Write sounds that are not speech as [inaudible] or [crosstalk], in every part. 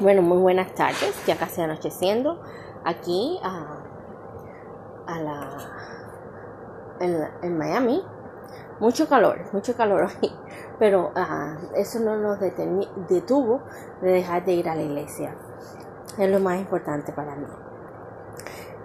Bueno, muy buenas tardes, ya casi anocheciendo aquí a, la, en, Miami. Mucho calor, mucho calor [laughs] hoy, pero ah, eso no nos detuvo de dejar de ir a la iglesia. Es lo más importante para mí.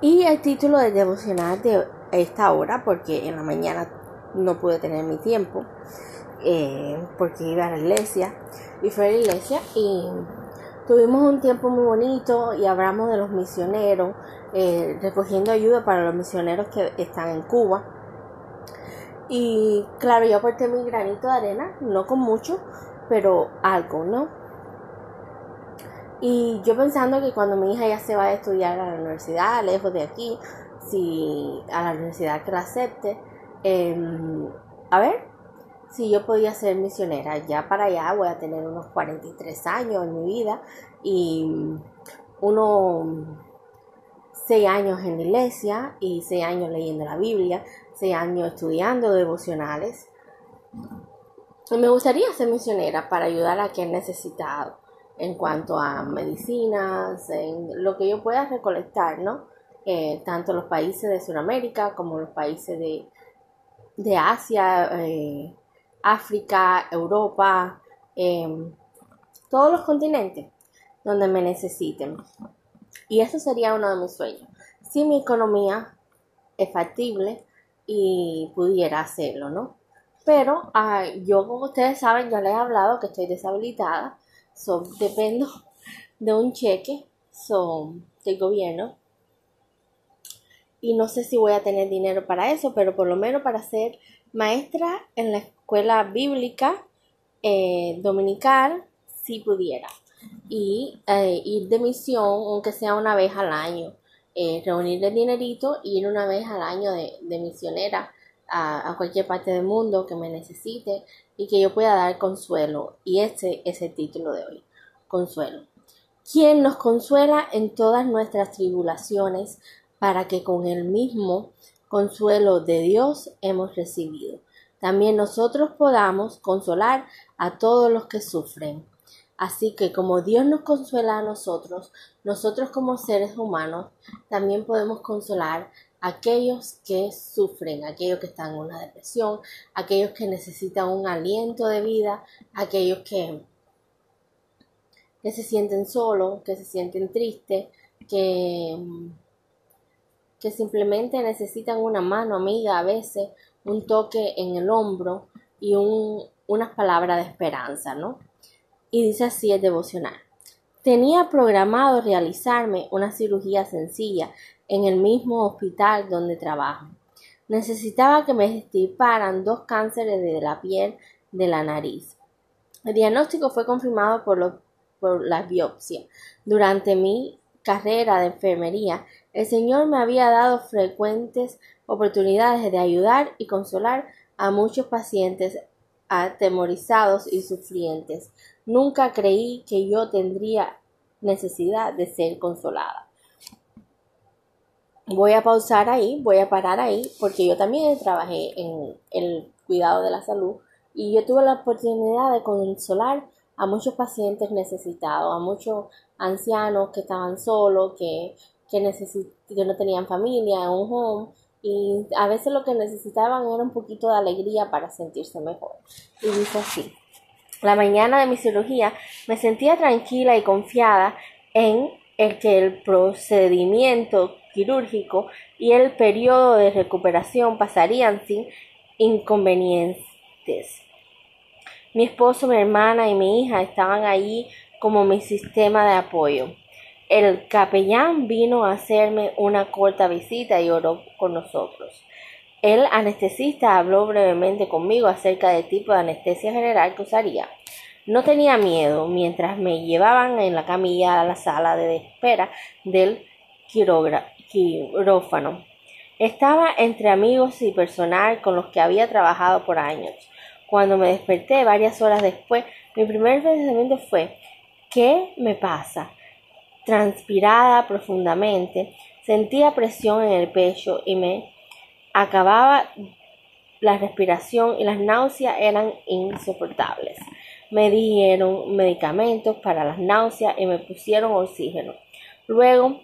Y el título de devocional de esta hora, porque en la mañana no pude tener mi tiempo, eh, porque iba a la iglesia, y fue a la iglesia y Tuvimos un tiempo muy bonito y hablamos de los misioneros, eh, recogiendo ayuda para los misioneros que están en Cuba. Y claro, yo aporté mi granito de arena, no con mucho, pero algo, ¿no? Y yo pensando que cuando mi hija ya se va a estudiar a la universidad, lejos de aquí, si a la universidad que la acepte, em, a ver, si yo podía ser misionera. Ya para allá voy a tener unos 43 años en mi vida y unos 6 años en la iglesia y 6 años leyendo la Biblia, 6 años estudiando devocionales. Me gustaría ser misionera para ayudar a quien necesitado en cuanto a medicinas, en lo que yo pueda recolectar, ¿no? Eh, tanto los países de Sudamérica como los países de, de Asia, eh, África, Europa, em, todos los continentes donde me necesiten. Y eso sería uno de mis sueños. Si mi economía es factible y pudiera hacerlo, ¿no? Pero ah, yo, como ustedes saben, ya les he hablado que estoy deshabilitada. So, dependo de un cheque del gobierno. Y no sé si voy a tener dinero para eso, pero por lo menos para ser maestra en la escuela bíblica eh, dominical si pudiera. Y eh, ir de misión aunque sea una vez al año. Eh, reunir el dinerito y ir una vez al año de, misionera a, cualquier parte del mundo que me necesite y que yo pueda dar consuelo. Y ese es el título de hoy consuelo. Quien nos consuela en todas nuestras tribulaciones para que con el mismo consuelo de Dios hemos recibido también nosotros podamos consolar a todos los que sufren. Así que como Dios nos consuela a nosotros, nosotros como seres humanos también podemos consolar a aquellos que sufren, aquellos que están en una depresión, aquellos que necesitan un aliento de vida, aquellos que, que se sienten solos, que se sienten tristes, que, que simplemente necesitan una mano amiga a veces, un toque en el hombro y un, unas palabras de esperanza, ¿no? Y dice así el devocional. Tenía programado realizarme una cirugía sencilla en el mismo hospital donde trabajo. Necesitaba que me extirparan dos cánceres de la piel de la nariz. El diagnóstico fue confirmado por, por la biopsia. Durante mi carrera de enfermería, el Señor me había dado frecuentes oportunidades de ayudar y consolar a muchos pacientes atemorizados y sufrientes. Nunca creí que yo tendría necesidad de ser consolada. Voy a pausar ahí, voy a parar ahí, porque yo también trabajé en el cuidado de la salud y yo tuve la oportunidad de consolar a muchos pacientes necesitados, a muchos ancianos que estaban solos, que, que, que no tenían familia un home y a veces lo que necesitaban era un poquito de alegría para sentirse mejor. Y dice así, la mañana de mi cirugía me sentía tranquila y confiada en el que el procedimiento quirúrgico y el periodo de recuperación pasarían sin inconvenientes. Mi esposo, mi hermana y mi hija estaban allí como mi sistema de apoyo. El capellán vino a hacerme una corta visita y oró con nosotros. El anestesista habló brevemente conmigo acerca del tipo de anestesia general que usaría. No tenía miedo mientras me llevaban en la camilla a la sala de espera del quirófano. Estaba entre amigos y personal con los que había trabajado por años. Cuando me desperté varias horas después, mi primer pensamiento fue ¿qué me pasa? Transpirada profundamente, sentía presión en el pecho y me acababa la respiración y las náuseas eran insoportables. me dieron medicamentos para las náuseas y me pusieron oxígeno. Luego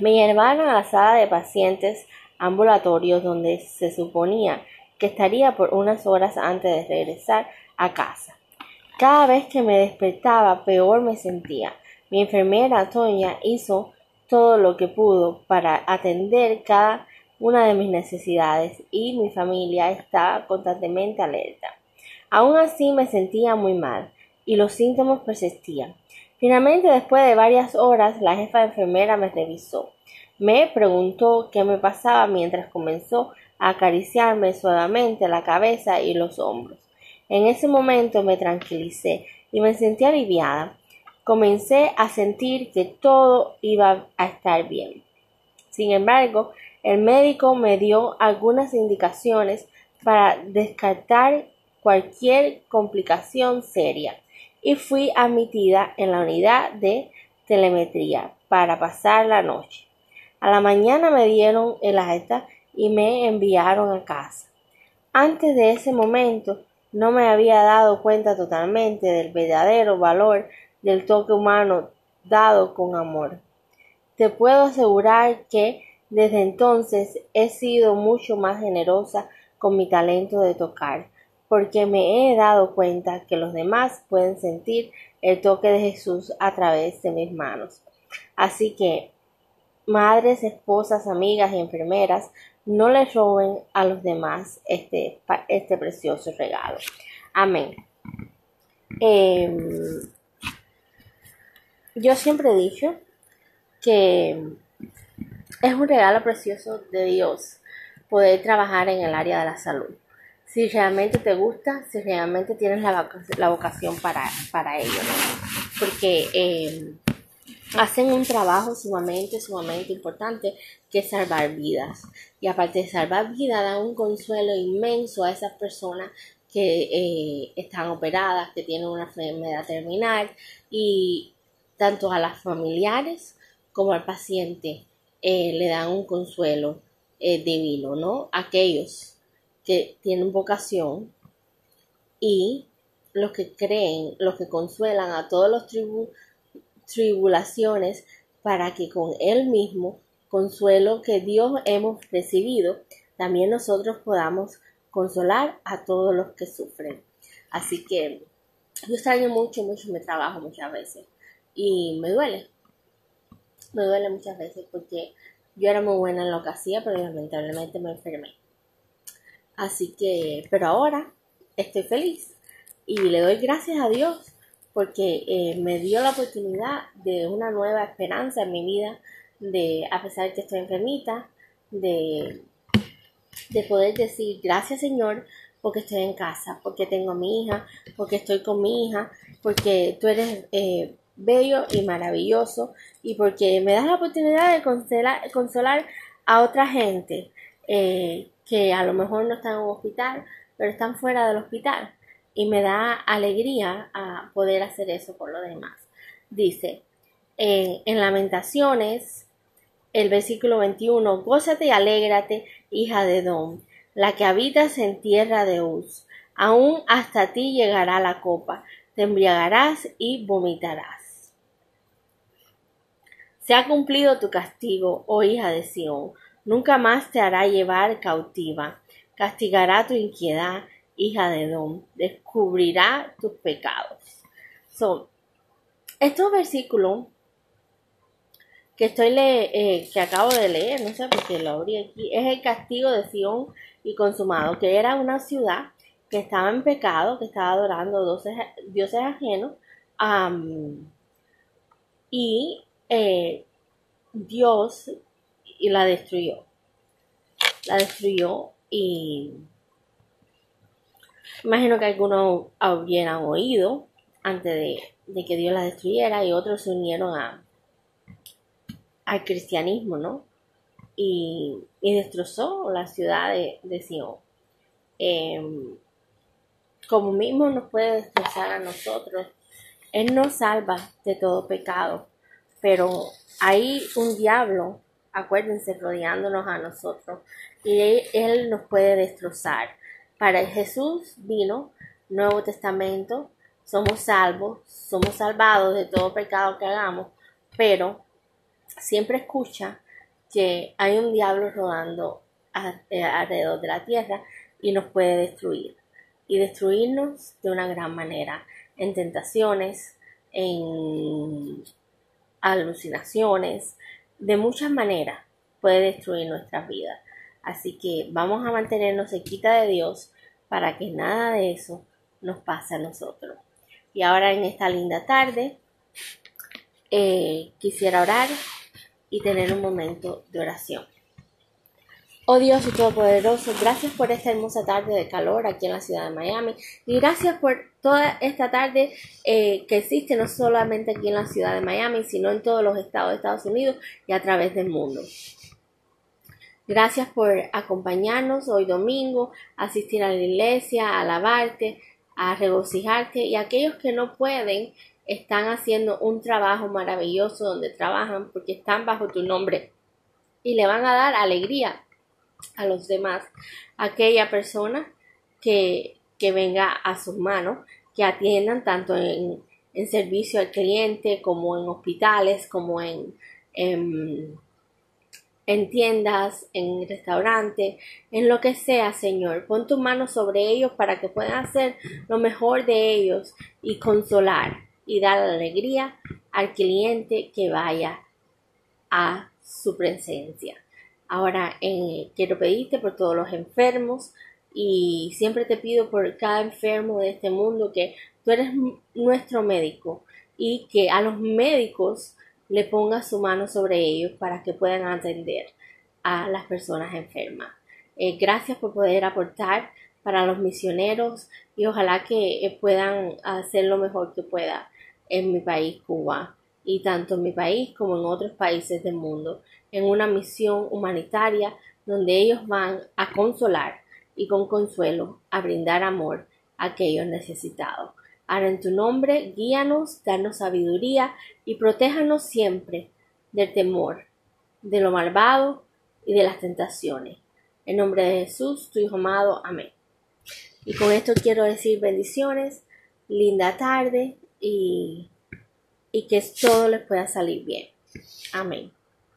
me llevaron a la sala de pacientes ambulatorios donde se suponía que estaría por unas horas antes de regresar a casa. Cada vez que me despertaba peor me sentía. Mi enfermera Toña hizo todo lo que pudo para atender cada una de mis necesidades y mi familia estaba constantemente alerta. Aún así me sentía muy mal y los síntomas persistían. Finalmente, después de varias horas, la jefa de enfermera me revisó. Me preguntó qué me pasaba mientras comenzó a acariciarme suavemente la cabeza y los hombros. En ese momento me tranquilicé y me sentí aliviada. Comencé a sentir que todo iba a estar bien. Sin embargo, el médico me dio algunas indicaciones para descartar cualquier complicación seria y fui admitida en la unidad de telemetría para pasar la noche. A la mañana me dieron el alta y me enviaron a casa. Antes de ese momento no me había dado cuenta totalmente del verdadero valor del toque humano dado con amor. Te puedo asegurar que desde entonces he sido mucho más generosa con mi talento de tocar porque me he dado cuenta que los demás pueden sentir el toque de Jesús a través de mis manos. Así que, madres, esposas, amigas y enfermeras, no les roben a los demás este, este precioso regalo. Amén. Em, yo siempre he dicho que es un regalo precioso de Dios poder trabajar en el área de la salud si realmente te gusta, si realmente tienes la, vocación para, para ello, Porque eh, hacen un trabajo sumamente, sumamente importante que es salvar vidas. Y aparte de salvar vidas, dan un consuelo inmenso a esas personas que eh, están operadas, que tienen una enfermedad terminal y tanto a las familiares como al paciente eh, le dan un consuelo divino, ¿no? Aquellos que tienen vocación y los que creen, los que consuelan a todos los tribulaciones para que con él mismo, consuelo que Dios hemos recibido, también nosotros podamos consolar a todos los que sufren. Así que yo extraño mucho, mucho mi trabajo muchas veces y me duele. Me duele muchas veces porque yo era muy buena en lo que hacía, pero lamentablemente me enfermé. Así que, pero ahora estoy feliz y le doy gracias a Dios porque eh, me dio la oportunidad de una nueva esperanza en mi vida, de, a pesar de que estoy enfermita, de, de poder decir gracias Señor porque estoy en casa, porque tengo a mi hija, porque estoy con mi hija, porque tú eres eh, bello y maravilloso y porque me das la oportunidad de consolar, consolar a otra gente eh, que a lo mejor no están en un hospital, pero están fuera del hospital. Y me da alegría a poder hacer eso por lo demás. Dice, eh, en Lamentaciones, el versículo 21, Gózate y alégrate, hija de Don, la que habitas en tierra de Uz. Aún hasta ti llegará la copa, te embriagarás y vomitarás. Se ha cumplido tu castigo, oh hija de Sión. Nunca más te hará llevar cautiva, castigará tu inquietud, hija de Don, descubrirá tus pecados. Son estos versículos que estoy eh, que acabo de leer, no sé por qué lo abrí aquí, es el castigo de Sion y consumado, que era una ciudad que estaba en pecado, que estaba adorando dioses, ajenos, y eh, Dios y la destruyó. La destruyó y imagino que algunos hubieran oído antes de, que Dios la destruyera y otros se unieron a, al cristianismo, ¿no? Y, destrozó la ciudad de, de Sion. Em, como mismo nos puede destrozar a nosotros, Él nos salva de todo pecado, pero hay un diablo acuérdense, rodeándonos a nosotros. Y Él nos puede destrozar. Para Jesús vino Nuevo Testamento somos salvos, somos salvados de todo pecado que hagamos, pero siempre escucha que hay un diablo rodando eh, alrededor de la tierra y nos puede destruir. Y destruirnos de una gran manera, en tentaciones, en alucinaciones, de muchas maneras puede destruir nuestras vidas. Así que vamos a mantenernos cerquita de Dios para que nada de eso nos pase a nosotros. Y ahora en esta linda tarde eh, quisiera orar y tener un momento de oración. Oh Dios y Todopoderoso, gracias por esta hermosa tarde de calor aquí en la ciudad de Miami. Y gracias por toda esta tarde eh, que existe no solamente aquí en la ciudad de Miami, sino en todos los estados de Estados Unidos y a través del mundo. Gracias por acompañarnos hoy domingo, asistir a la iglesia, a alabarte, a regocijarte. Y aquellos que no pueden están haciendo un trabajo maravilloso donde trabajan porque están bajo tu nombre. Y le van a dar alegría a los demás. Aquella persona que, que venga a sus manos, que atiendan tanto en, en, servicio al cliente como en hospitales, como en, en, en tiendas, en restaurantes, en lo que sea, Señor. Pon tu mano sobre ellos para que puedan hacer lo mejor de ellos y consolar y dar alegría al cliente que vaya a su presencia. Ahora eh, quiero pedirte por todos los enfermos y siempre te pido por cada enfermo de este mundo que tú eres nuestro médico y que a los médicos le pongas su mano sobre ellos para que puedan atender a las personas enfermas. Eh, gracias por poder aportar para los misioneros y ojalá que eh, puedan hacer lo mejor que pueda en mi país, Cuba, y tanto en mi país como en otros países del mundo, en una misión humanitaria donde ellos van a consolar y con consuelo a brindar amor a aquellos necesitados. Ahora en tu nombre, guíanos, danos sabiduría y protéjanos siempre del temor, de lo malvado y de las tentaciones. En nombre de Jesús, tu Hijo amado. Amén. Y con esto quiero decir bendiciones, linda tarde y, y que todo les pueda salir bien. Amén.